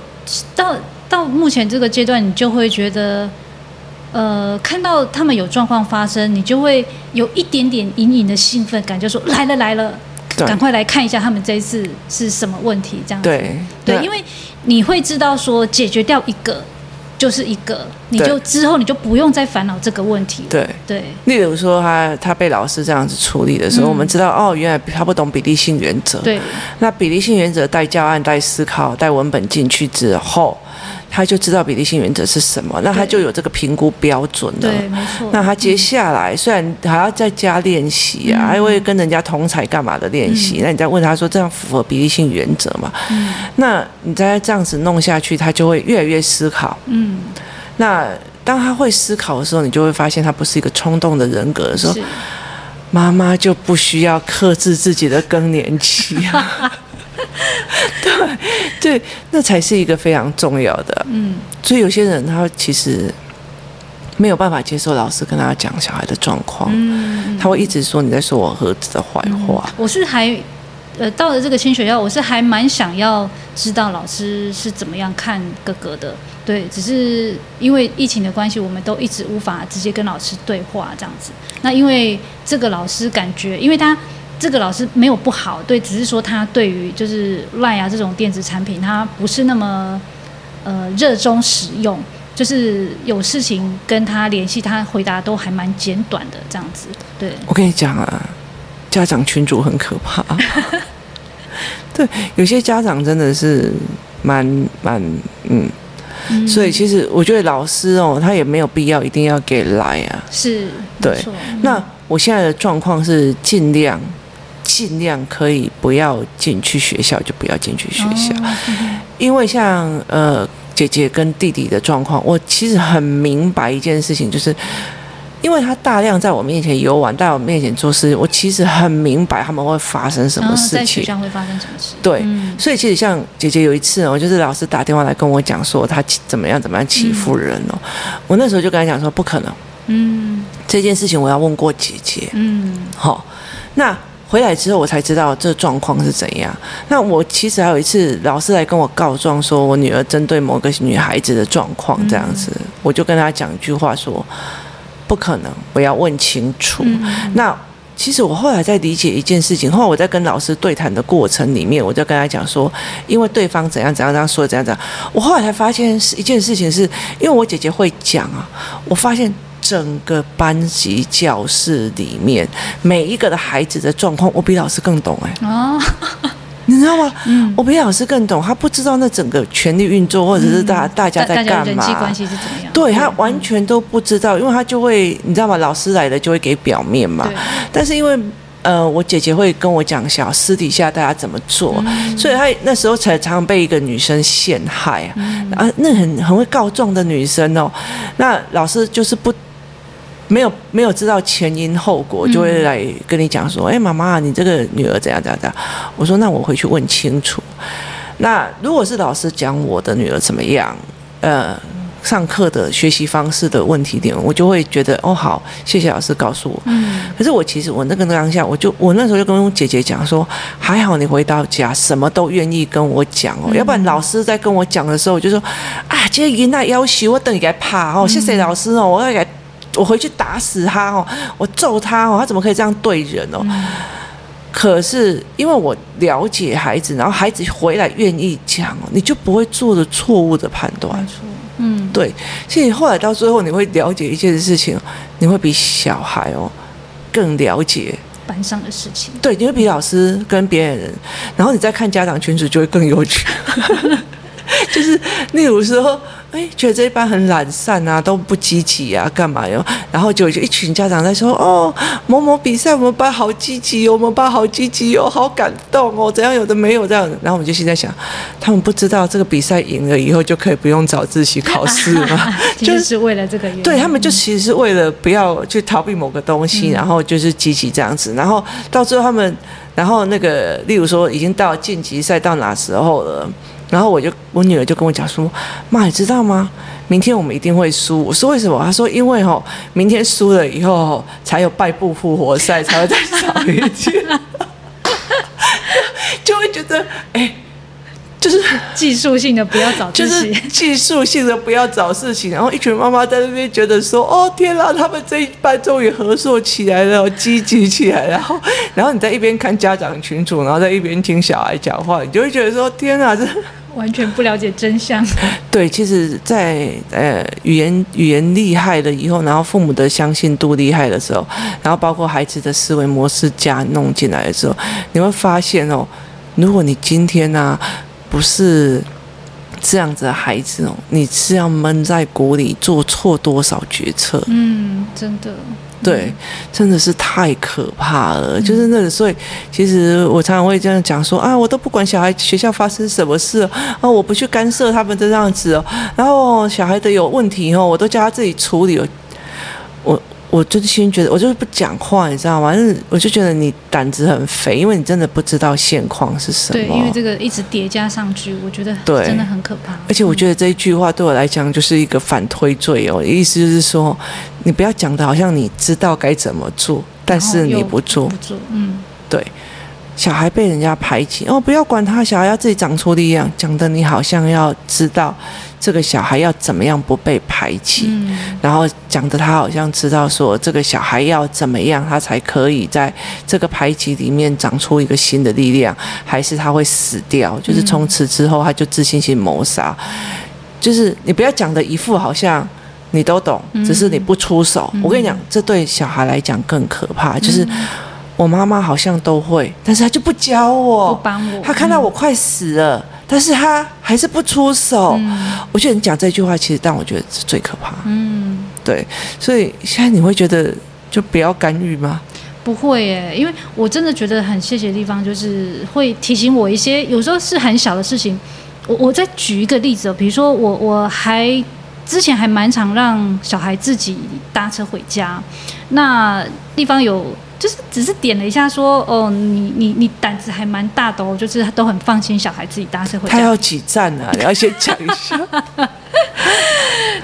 到到目前这个阶段，你就会觉得。呃，看到他们有状况发生，你就会有一点点隐隐的兴奋感，就说来了来了，赶快来看一下他们这一次是什么问题，这样子。对对，因为你会知道说解决掉一个就是一个，你就之后你就不用再烦恼这个问题。对对。例如说他他被老师这样子处理的时候，嗯、我们知道哦，原来他不懂比例性原则。对。那比例性原则带教案、带思考、带文本进去之后。他就知道比例性原则是什么，那他就有这个评估标准了。对，没错。那他接下来虽然还要再加练习啊，还会跟人家同才干嘛的练习。那你再问他说，这样符合比例性原则吗？嗯。那你再这样子弄下去，他就会越来越思考。嗯。那当他会思考的时候，你就会发现他不是一个冲动的人格的时候，妈妈就不需要克制自己的更年期啊。*laughs* *laughs* 对，对，那才是一个非常重要的。嗯，所以有些人他其实没有办法接受老师跟他讲小孩的状况，嗯，他会一直说你在说我儿子的坏话。嗯，我是还呃到了这个新学校，我是还蛮想要知道老师是怎么样看哥哥的。对，只是因为疫情的关系，我们都一直无法直接跟老师对话这样子。那因为这个老师感觉，因为他这个老师没有不好，对，只是说他对于就是 LINE 啊这种电子产品，他不是那么呃热衷使用，就是有事情跟他联系，他回答都还蛮简短的这样子。对，我跟你讲啊，家长群主很可怕。*laughs* 对，有些家长真的是蛮蛮嗯。所以其实我觉得老师哦，他也没有必要一定要给来啊。是，对。那我现在的状况是尽量尽量可以不要进去学校就不要进去学校，因为像呃姐姐跟弟弟的状况，我其实很明白一件事情就是。因为他大量在我面前游玩，在我面前做事，我其实很明白他们会发生什么事情。在学校会发生什么事？对，嗯、所以其实像姐姐有一次哦，就是老师打电话来跟我讲说他怎么样怎么样欺负人哦，嗯、我那时候就跟他讲说不可能，嗯，这件事情我要问过姐姐，嗯，好，那回来之后我才知道这状况是怎样。那我其实还有一次老师来跟我告状，说我女儿针对某个女孩子的状况这样子，嗯、我就跟他讲一句话说。不可能，我要问清楚。嗯、那其实我后来在理解一件事情，后来我在跟老师对谈的过程里面，我就跟他讲说，因为对方怎样怎样这样说怎样怎样，我后来才发现是一件事情是，是因为我姐姐会讲啊，我发现整个班级教室里面每一个的孩子的状况，我比老师更懂哎、欸。哦你知道吗？嗯，我比老师更懂，他不知道那整个权力运作，或者是大大家在干嘛，人际关系是怎么样？对，他完全都不知道，因为他就会，你知道吗？老师来了就会给表面嘛。但是因为呃，我姐姐会跟我讲小私底下大家怎么做，所以他那时候才常常被一个女生陷害啊，啊，那很很会告状的女生哦，那老师就是不。没有没有知道前因后果，就会来跟你讲说：“哎、嗯，妈妈，你这个女儿怎样怎样怎样。”我说：“那我回去问清楚。”那如果是老师讲我的女儿怎么样，呃，上课的学习方式的问题点，我就会觉得：“哦，好，谢谢老师告诉我。”嗯。可是我其实我那个当下，我就我那时候就跟姐姐讲说：“还好你回到家什么都愿意跟我讲哦，嗯、要不然老师在跟我讲的时候，我就说：啊，这个囡仔要求我等于该怕哦，谢谢老师哦，我要给。”我回去打死他哦！我揍他哦！他怎么可以这样对人哦？嗯、可是因为我了解孩子，然后孩子回来愿意讲哦，你就不会做的错误的判断。嗯，对。所以后来到最后，你会了解一件事情，你会比小孩哦更了解班上的事情。对，你会比老师跟别人，然后你再看家长群组就会更有趣。*laughs* 就是例如说。哎，觉得这一班很懒散啊，都不积极啊，干嘛哟？然后就就一群家长在说：“哦，某某比赛我们班好积极哦，我们班好积极哦，好感动哦，怎样有的没有这样。”然后我们就现在想，他们不知道这个比赛赢了以后就可以不用早自习考试吗？*laughs* 就是为了这个原因。对，他们就其实是为了不要去逃避某个东西，然后就是积极这样子。然后到最后他们，然后那个例如说已经到晋级赛到哪时候了？然后我就我女儿就跟我讲说：“妈，你知道吗？明天我们一定会输。”我说：“为什么？”她说：“因为哦，明天输了以后才有败部复活赛，才会再少一次。*laughs* ”就会觉得哎，就是技术性的不要找就是技术性的不要找事情。然后一群妈妈在那边觉得说：“哦天哪，他们这一班终于合作起来了，积极起来。”然后，然后你在一边看家长群组，然后在一边听小孩讲话，你就会觉得说：“天哪，这。”完全不了解真相。*laughs* 对，其实在，在呃语言语言厉害了以后，然后父母的相信度厉害的时候，然后包括孩子的思维模式加弄进来的时候，你会发现哦，如果你今天呢、啊、不是这样子的孩子哦，你是要闷在鼓里做错多少决策？嗯，真的。对，真的是太可怕了。就是那个，所以其实我常常会这样讲说啊，我都不管小孩学校发生什么事啊，我不去干涉他们这样子哦。然后小孩的有问题哦，我都叫他自己处理。我。我真心觉得，我就是不讲话，你知道吗？我就觉得你胆子很肥，因为你真的不知道现况是什么。对，因为这个一直叠加上去，我觉得真的很可怕。而且我觉得这一句话对我来讲就是一个反推罪哦，意思就是说，你不要讲的好像你知道该怎么做，但是你不做，不做，嗯，对。小孩被人家排挤哦，不要管他，小孩要自己长出力量。讲的你好像要知道这个小孩要怎么样不被排挤，嗯、然后讲的他好像知道说这个小孩要怎么样他才可以在这个排挤里面长出一个新的力量，还是他会死掉？就是从此之后他就自信心谋杀。就是你不要讲的一副好像你都懂，只是你不出手。嗯、我跟你讲，这对小孩来讲更可怕，就是。我妈妈好像都会，但是她就不教我，不帮我。她看到我快死了，嗯、但是她还是不出手。嗯、我觉得你讲这句话，其实但我觉得是最可怕。嗯，对。所以现在你会觉得就不要干预吗？不会耶，因为我真的觉得很谢谢的地方，就是会提醒我一些，有时候是很小的事情。我我再举一个例子哦，比如说我我还之前还蛮常让小孩自己搭车回家，那地方有。就是只是点了一下，说哦，你你你胆子还蛮大的哦，就是都很放心小孩自己搭车回家。他要几站啊？你要先讲一下。*laughs*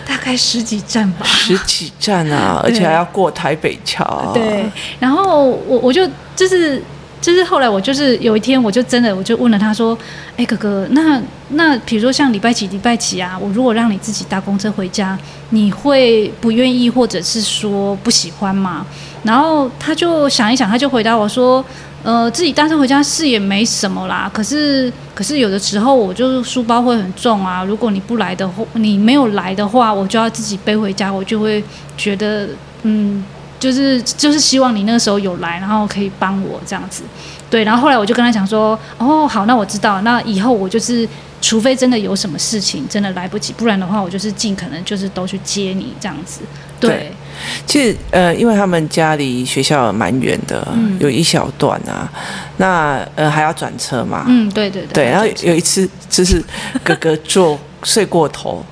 大概十几站吧。十几站啊，而且还要过台北桥啊。对，然后我我就就是就是后来我就是有一天我就真的我就问了他说，哎哥哥，那那比如说像礼拜几礼拜几啊，我如果让你自己搭公车回家，你会不愿意或者是说不喜欢吗？然后他就想一想，他就回答我说：“呃，自己单身回家是也没什么啦，可是可是有的时候我就书包会很重啊，如果你不来的话，你没有来的话，我就要自己背回家，我就会觉得嗯，就是就是希望你那个时候有来，然后可以帮我这样子。对，然后后来我就跟他讲说：哦，好，那我知道，那以后我就是除非真的有什么事情真的来不及，不然的话，我就是尽可能就是都去接你这样子。对”其实，呃，因为他们家离学校蛮远的，嗯、有一小段啊，那呃还要转车嘛。嗯，对对对。对，然后有一次就是哥哥坐睡过头，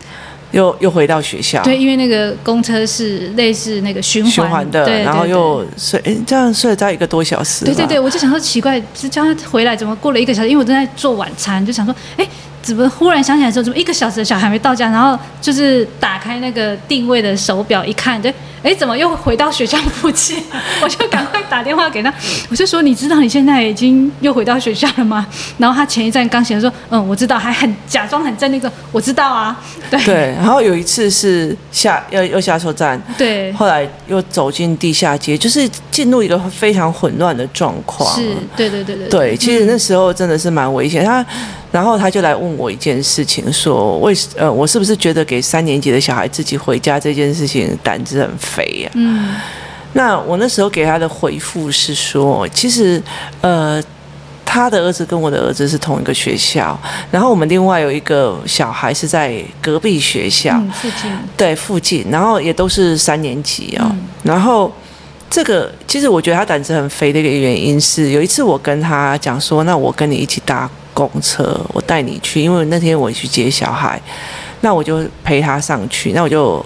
又 *laughs* 又回到学校。对，因为那个公车是类似那个循环循环的，然后又睡，哎，这样睡了大概一个多小时。对对对，我就想说奇怪，是叫他回来怎么过了一个小时？因为我正在做晚餐，就想说，哎。怎么忽然想起来说，怎么一个小时的小孩没到家？然后就是打开那个定位的手表一看，对，哎，怎么又回到学校附近？*laughs* 我就赶快打电话给他，我就说：“你知道你现在已经又回到学校了吗？”然后他前一站刚醒，说：“嗯，我知道。”还很假装很镇定说：“我知道啊。*laughs* ”对对。然后有一次是下要又下错站，对，后来又走进地下街，就是进入一个非常混乱的状况。是，对对对对。对，其实那时候真的是蛮危险。他。然后他就来问我一件事情，说为什呃，我是不是觉得给三年级的小孩自己回家这件事情胆子很肥呀？嗯，那我那时候给他的回复是说，其实呃，他的儿子跟我的儿子是同一个学校，然后我们另外有一个小孩是在隔壁学校，嗯，附近，对，附近，然后也都是三年级哦，嗯，然后这个其实我觉得他胆子很肥的一个原因是，有一次我跟他讲说，那我跟你一起搭。公车，我带你去，因为那天我去接小孩，那我就陪他上去。那我就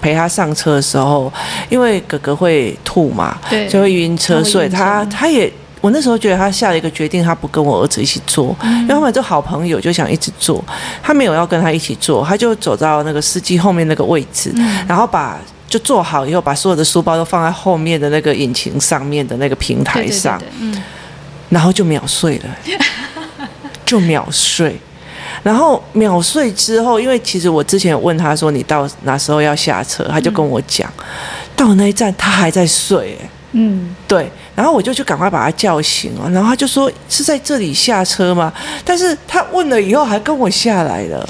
陪他上车的时候，因为哥哥会吐嘛，对，就会晕车，所以他他也，我那时候觉得他下了一个决定，他不跟我儿子一起坐，嗯、因为他们都好朋友，就想一直坐。他没有要跟他一起坐，他就走到那个司机后面那个位置，嗯、然后把就坐好以后，把所有的书包都放在后面的那个引擎上面的那个平台上，对对对对，嗯，然后就秒睡了。*laughs* 就秒睡，然后秒睡之后，因为其实我之前问他说，你到哪时候要下车，他就跟我讲，到那一站他还在睡，嗯，对。然后我就去赶快把他叫醒了，然后他就说是在这里下车吗？但是他问了以后还跟我下来了，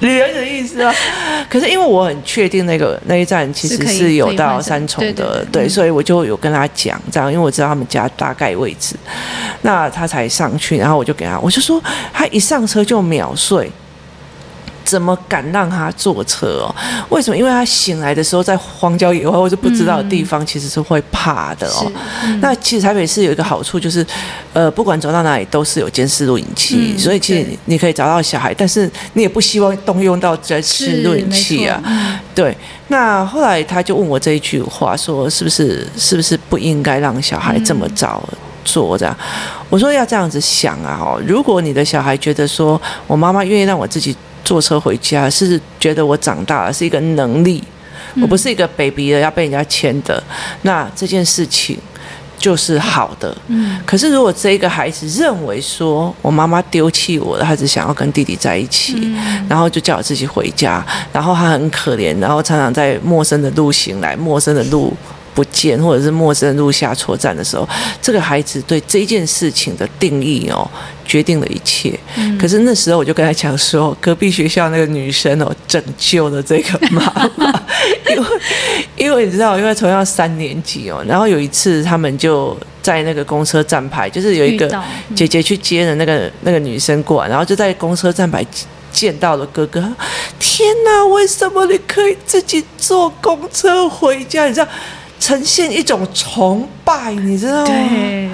你有点意思啊。可是因为我很确定那个那一站其实是有到三重的，对，对，对，对，所以我就有跟他讲这样，因为我知道他们家大概位置，那他才上去，然后我就给他，我就说他一上车就秒睡。怎么敢让他坐车哦？为什么？因为他醒来的时候在荒郊野外或者不知道的地方，其实是会怕的哦。嗯、那其实台北市有一个好处就是，呃，不管走到哪里都是有监视录影器，嗯、所以其实你可以找到小孩，但是你也不希望动用到监视录影器啊。嗯、对。那后来他就问我这一句话，说是不是是不是不应该让小孩这么早做这样？我说要这样子想啊，哦，如果你的小孩觉得说我妈妈愿意让我自己。坐车回家是觉得我长大了是一个能力，我不是一个 baby 的要被人家牵的。那这件事情就是好的。嗯，可是如果这个孩子认为说我妈妈丢弃我了，他只想要跟弟弟在一起，嗯、然后就叫我自己回家，然后他很可怜，然后常常在陌生的路醒来，陌生的路不见，或者是陌生的路下错站的时候，这个孩子对这件事情的定义哦，决定了一切。嗯、可是那时候我就跟他讲说，隔壁学校那个女生哦，拯救了这个妈妈，*laughs* 因为因为你知道，因为同样三年级哦，然后有一次他们就在那个公车站牌，就是有一个姐姐去接的那个那个女生过来，然后就在公车站牌见到了哥哥。天哪，为什么你可以自己坐公车回家？你知道？呈现一种崇拜，你知道吗？对。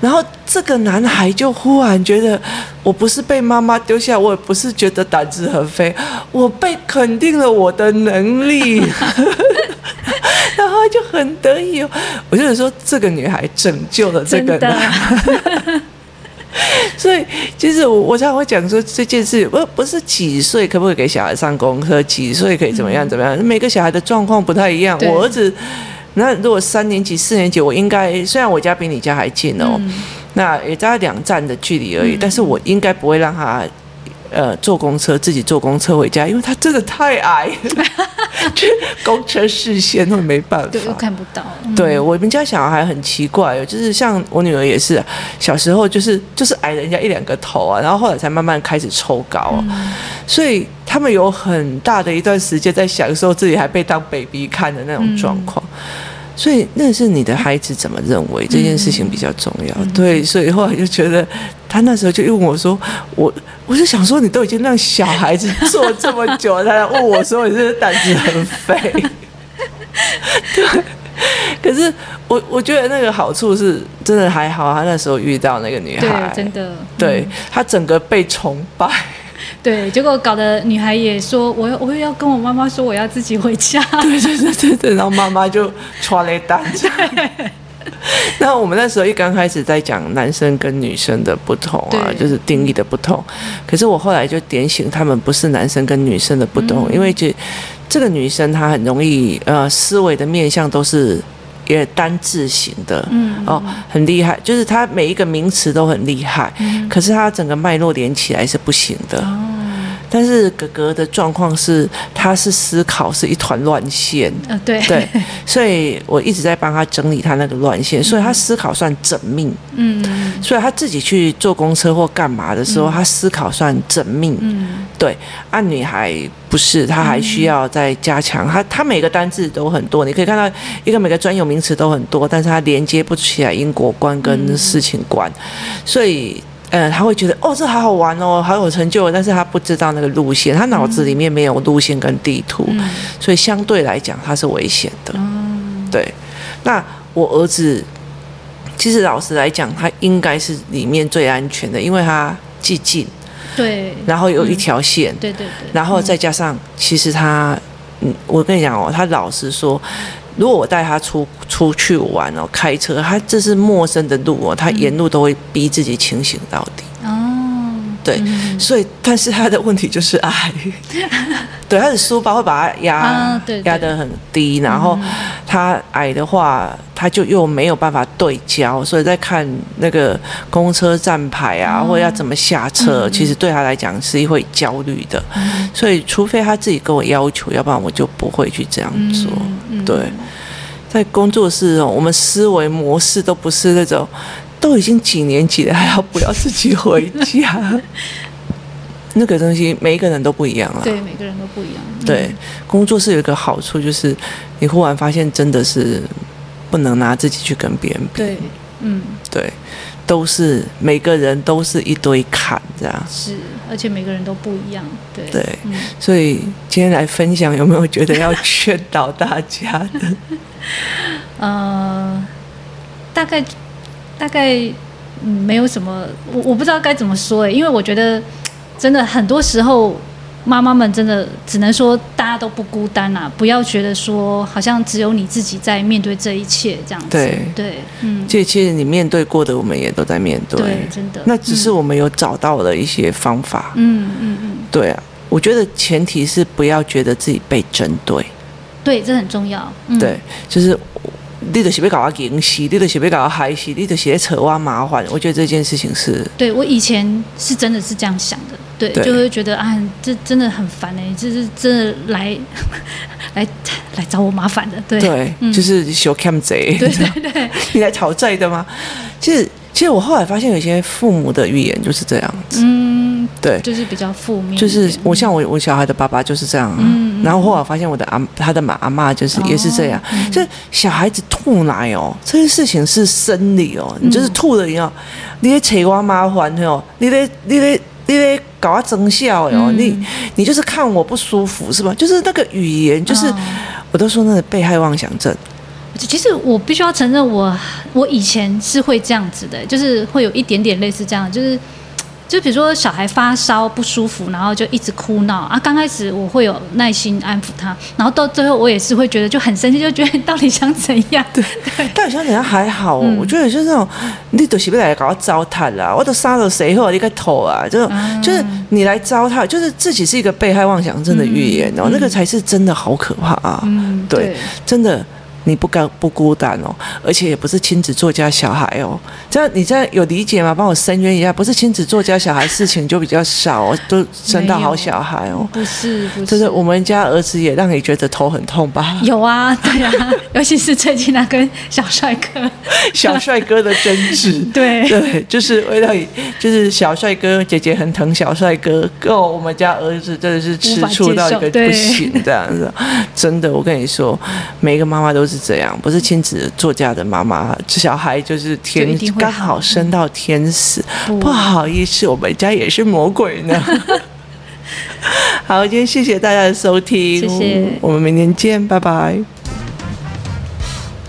然后这个男孩就忽然觉得，我不是被妈妈丢下，我也不是觉得胆子很肥，我被肯定了我的能力，*laughs* 然后就很得意。我就是说，这个女孩拯救了这个男孩。*laughs* 所以，其实我我常常会讲说，这件事不不是几岁可不可以给小孩上功课，几岁可以怎么样怎么样，每个小孩的状况不太一样。我儿子。那如果三年级、四年级，我应该虽然我家比你家还近哦，嗯、那也大概两站的距离而已，嗯、但是我应该不会让他呃坐公车自己坐公车回家，因为他真的太矮，*laughs* 就公车视线会没办法，对，又看不到。嗯、对我们家小孩很奇怪，就是像我女儿也是，小时候就是就是矮人家一两个头啊，然后后来才慢慢开始抽高，嗯、所以他们有很大的一段时间在享受自己还被当 baby 看的那种状况。嗯所以那是你的孩子怎么认为这件事情比较重要？对，所以后来就觉得他那时候就问我说：“我我就想说，你都已经让小孩子做这么久了，他来问我说你是不是胆子很肥？” *laughs* 对。可是我我觉得那个好处是真的还好，他那时候遇到那个女孩，真的，对他整个被崇拜。对，结果搞得女孩也说，我要我也要跟我妈妈说，我要自己回家。*laughs* 对对对对对，然后妈妈就唰了一单。*laughs* 那我们那时候一刚开始在讲男生跟女生的不同啊，就是定义的不同。可是我后来就点醒他们，不是男生跟女生的不同，嗯、因为这这个女生她很容易呃思维的面向都是。也单字型的，嗯，哦，很厉害，就是她每一个名词都很厉害，嗯，可是她整个脉络连起来是不行的。哦，但是哥哥的状况是，他是思考是一团乱线，呃，对。对，所以我一直在帮他整理他那个乱线，所以他思考算缜密，嗯，所以他自己去坐公车或干嘛的时候，他思考算缜密，嗯，对，按女孩。不是，她还需要再加强。他他每个单字都很多，你可以看到一个每个专有名词都很多，但是她连接不起来因果观跟事情观，所以呃他会觉得哦这好好玩哦，好有成就，但是他不知道那个路线，他脑子里面没有路线跟地图，所以相对来讲他是危险的。对，那我儿子其实老实来讲，他应该是里面最安全的，因为他既近。对，然后有一条线，嗯、对对对，然后再加上，其实他，嗯，我跟你讲哦，他老实说，如果我带他出出去玩哦，开车，他这是陌生的路哦，他沿路都会逼自己清醒到底。哦，对，嗯、所以，但是他的问题就是矮。*laughs* 对，他的书包会把他压、啊、压得很低，然后他矮的话，他就又没有办法对焦，所以在看那个公车站牌啊，或者要怎么下车，其实对他来讲是会焦虑的。所以，除非他自己跟我要求，要不然我就不会去这样做。对，在工作室哦，我们思维模式都不是那种，都已经几年级了，还要不要自己回家？*laughs* 那个东西每一个人都不一样啊，对，每个人都不一样。嗯、对，工作室有一个好处就是，你忽然发现真的是不能拿自己去跟别人比。对，嗯，对，都是每个人都是一堆坎这样。是，而且每个人都不一样。对，对，嗯、所以今天来分享，有没有觉得要劝导大家的？*laughs* 呃，大概大概、嗯、没有什么，我我不知道该怎么说哎，因为我觉得。真的很多时候，妈妈们真的只能说大家都不孤单啊！不要觉得说好像只有你自己在面对这一切这样子。对对，嗯，这其实你面对过的，我们也都在面对。对，真的。那只是我们有找到了一些方法。嗯嗯嗯。对啊，我觉得前提是不要觉得自己被针对。对，这很重要。嗯、对，就是你就是要搞我惊喜，你就是要搞我害死，你就是在扯我麻烦。我觉得这件事情是，对我以前是真的是这样想的，对，对。就会觉得啊，这真的很烦哎、欸，这是真的来 *laughs* 来来找我麻烦的，对，对，嗯、就是小看贼，对对对，*laughs* 你来讨债的吗？其实，其实我后来发现，有些父母的语言就是这样子，嗯，对，就是比较负面，就是我像我我小孩的爸爸就是这样啊。嗯然后后来发现我的阿他的妈阿妈就是也是这样，嗯、就小孩子吐奶哦，这些事情是生理哦，你就是吐了以后，你得扯我麻烦哦，你得你得你得搞我增效哦，你你就是看我不舒服是吧？就是那个语言，就是、哦、我都说那个被害妄想症。其实我必须要承认我，我我以前是会这样子的，就是会有一点点类似这样，就是。就比如说小孩发烧不舒服，然后就一直哭闹啊。刚开始我会有耐心安抚他，然后到最后我也是会觉得就很生气，就觉得 *laughs* 到底想怎样？对，到底想怎样还好、哦。嗯、我觉得就是那种你都是不是来搞我糟蹋啦，我都杀了谁后你个头啊？就、嗯、就是你来糟蹋，就是自己是一个被害妄想症的预言哦，嗯、那个才是真的好可怕啊！对真的。你不孤不孤单哦，而且也不是亲子作家小孩哦，这样你这样有理解吗？帮我申冤一下，不是亲子作家小孩，事情就比较少，都生到好小孩哦。不是，不是，就是我们家儿子也让你觉得头很痛吧？有啊，对啊，*laughs* 尤其是最近那跟小帅哥，小帅哥的争执，*laughs* 对。对，就是为了就是小帅哥姐姐很疼小帅哥，哦，我们家儿子真的是吃醋到一个不行这样子，真的，我跟你说，每一个妈妈都是。是这样，不是亲子作家的妈妈，小孩就是天刚好生到天使，不好意思，我们家也是魔鬼呢。*laughs* 好，今天谢谢大家的收听，谢谢，我们明天见，拜拜。